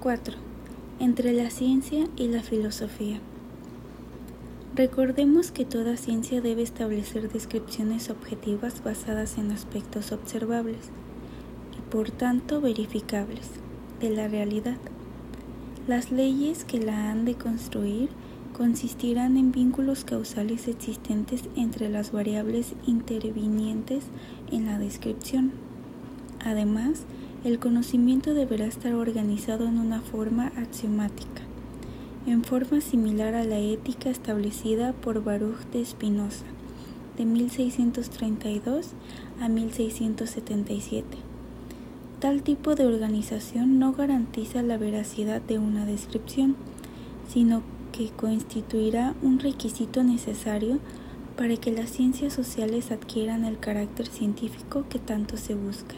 4. Entre la ciencia y la filosofía. Recordemos que toda ciencia debe establecer descripciones objetivas basadas en aspectos observables y por tanto verificables de la realidad. Las leyes que la han de construir consistirán en vínculos causales existentes entre las variables intervinientes en la descripción. Además, el conocimiento deberá estar organizado en una forma axiomática, en forma similar a la ética establecida por Baruch de Spinoza, de 1632 a 1677. Tal tipo de organización no garantiza la veracidad de una descripción, sino que constituirá un requisito necesario para que las ciencias sociales adquieran el carácter científico que tanto se busca.